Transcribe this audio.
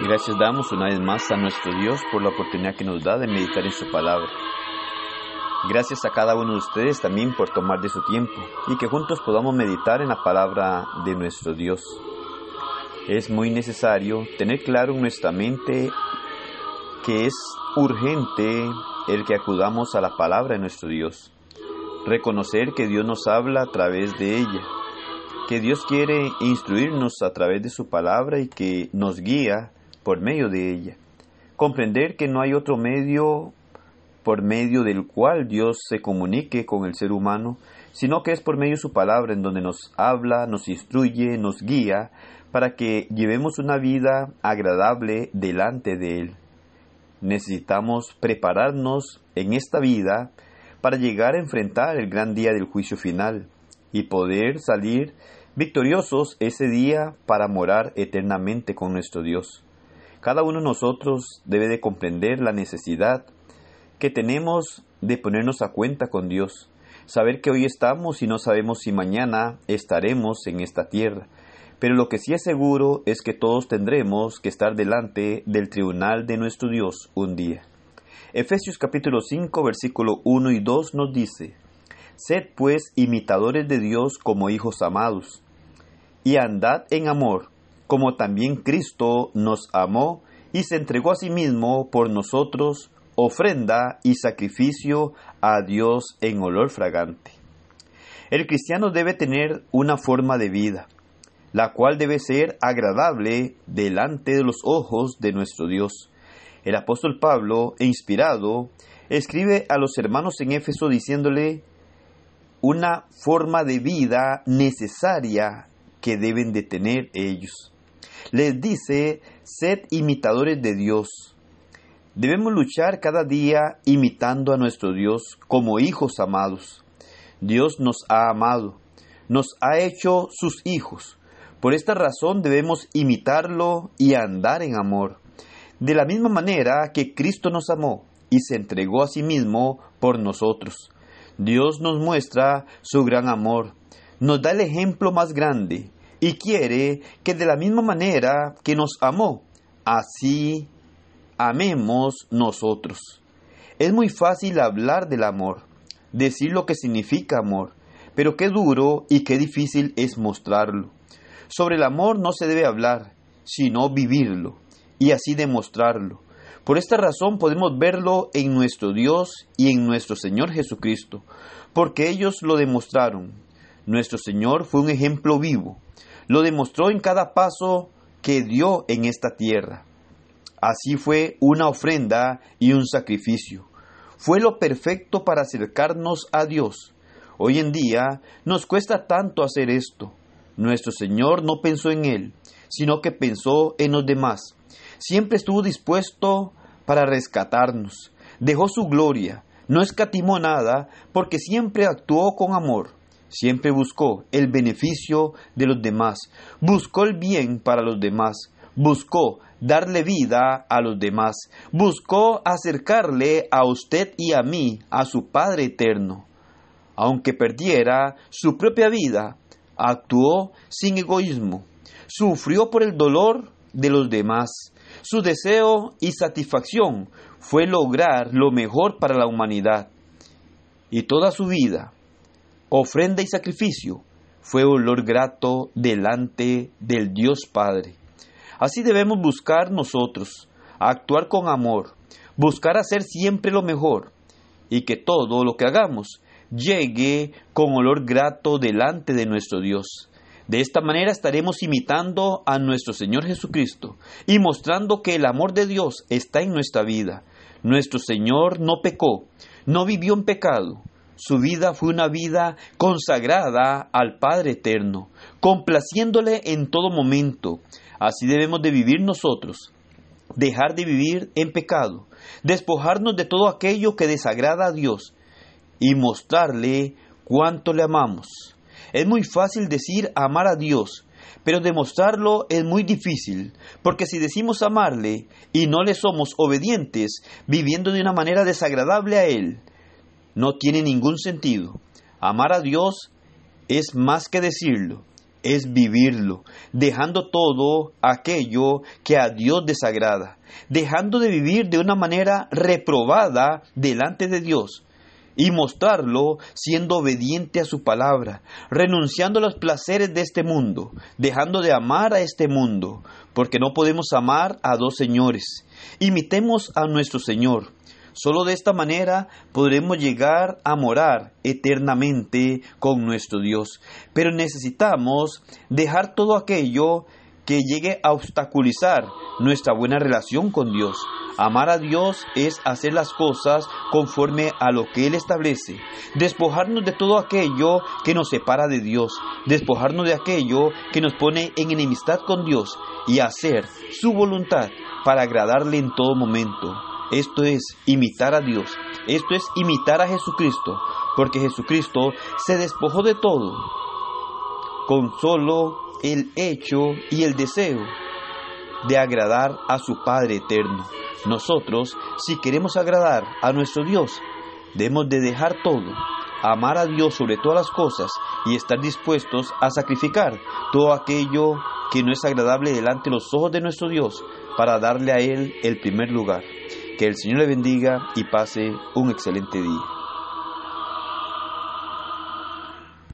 Gracias damos una vez más a nuestro Dios por la oportunidad que nos da de meditar en su palabra. Gracias a cada uno de ustedes también por tomar de su tiempo y que juntos podamos meditar en la palabra de nuestro Dios. Es muy necesario tener claro en nuestra mente que es urgente el que acudamos a la palabra de nuestro Dios. Reconocer que Dios nos habla a través de ella, que Dios quiere instruirnos a través de su palabra y que nos guía por medio de ella. Comprender que no hay otro medio por medio del cual Dios se comunique con el ser humano, sino que es por medio de su palabra en donde nos habla, nos instruye, nos guía, para que llevemos una vida agradable delante de Él. Necesitamos prepararnos en esta vida para llegar a enfrentar el gran día del juicio final y poder salir victoriosos ese día para morar eternamente con nuestro Dios. Cada uno de nosotros debe de comprender la necesidad que tenemos de ponernos a cuenta con Dios, saber que hoy estamos y no sabemos si mañana estaremos en esta tierra, pero lo que sí es seguro es que todos tendremos que estar delante del tribunal de nuestro Dios un día. Efesios capítulo 5 versículo 1 y 2 nos dice, Sed pues imitadores de Dios como hijos amados, y andad en amor, como también Cristo nos amó y se entregó a sí mismo por nosotros, ofrenda y sacrificio a Dios en olor fragante. El cristiano debe tener una forma de vida, la cual debe ser agradable delante de los ojos de nuestro Dios. El apóstol Pablo, inspirado, escribe a los hermanos en Éfeso diciéndole una forma de vida necesaria que deben de tener ellos. Les dice, sed imitadores de Dios. Debemos luchar cada día imitando a nuestro Dios como hijos amados. Dios nos ha amado, nos ha hecho sus hijos. Por esta razón debemos imitarlo y andar en amor. De la misma manera que Cristo nos amó y se entregó a sí mismo por nosotros. Dios nos muestra su gran amor, nos da el ejemplo más grande y quiere que de la misma manera que nos amó, así amemos nosotros. Es muy fácil hablar del amor, decir lo que significa amor, pero qué duro y qué difícil es mostrarlo. Sobre el amor no se debe hablar, sino vivirlo y así demostrarlo. Por esta razón podemos verlo en nuestro Dios y en nuestro Señor Jesucristo, porque ellos lo demostraron. Nuestro Señor fue un ejemplo vivo, lo demostró en cada paso que dio en esta tierra. Así fue una ofrenda y un sacrificio. Fue lo perfecto para acercarnos a Dios. Hoy en día nos cuesta tanto hacer esto. Nuestro Señor no pensó en Él, sino que pensó en los demás. Siempre estuvo dispuesto para rescatarnos. Dejó su gloria, no escatimó nada, porque siempre actuó con amor. Siempre buscó el beneficio de los demás, buscó el bien para los demás, buscó darle vida a los demás, buscó acercarle a usted y a mí, a su Padre eterno. Aunque perdiera su propia vida, actuó sin egoísmo, sufrió por el dolor de los demás. Su deseo y satisfacción fue lograr lo mejor para la humanidad. Y toda su vida, ofrenda y sacrificio, fue olor grato delante del Dios Padre. Así debemos buscar nosotros, actuar con amor, buscar hacer siempre lo mejor y que todo lo que hagamos llegue con olor grato delante de nuestro Dios. De esta manera estaremos imitando a nuestro Señor Jesucristo y mostrando que el amor de Dios está en nuestra vida. Nuestro Señor no pecó, no vivió en pecado. Su vida fue una vida consagrada al Padre Eterno, complaciéndole en todo momento, Así debemos de vivir nosotros, dejar de vivir en pecado, despojarnos de todo aquello que desagrada a Dios y mostrarle cuánto le amamos. Es muy fácil decir amar a Dios, pero demostrarlo es muy difícil, porque si decimos amarle y no le somos obedientes, viviendo de una manera desagradable a Él, no tiene ningún sentido. Amar a Dios es más que decirlo, es vivirlo, dejando todo aquello que a Dios desagrada, dejando de vivir de una manera reprobada delante de Dios y mostrarlo siendo obediente a su palabra, renunciando a los placeres de este mundo, dejando de amar a este mundo, porque no podemos amar a dos señores. Imitemos a nuestro Señor. Solo de esta manera podremos llegar a morar eternamente con nuestro Dios. Pero necesitamos dejar todo aquello que llegue a obstaculizar nuestra buena relación con Dios. Amar a Dios es hacer las cosas conforme a lo que Él establece. Despojarnos de todo aquello que nos separa de Dios. Despojarnos de aquello que nos pone en enemistad con Dios y hacer su voluntad para agradarle en todo momento. Esto es imitar a Dios. Esto es imitar a Jesucristo. Porque Jesucristo se despojó de todo con solo el hecho y el deseo de agradar a su Padre eterno. Nosotros, si queremos agradar a nuestro Dios, debemos de dejar todo, amar a Dios sobre todas las cosas y estar dispuestos a sacrificar todo aquello que no es agradable delante de los ojos de nuestro Dios para darle a Él el primer lugar. Que el Señor le bendiga y pase un excelente día.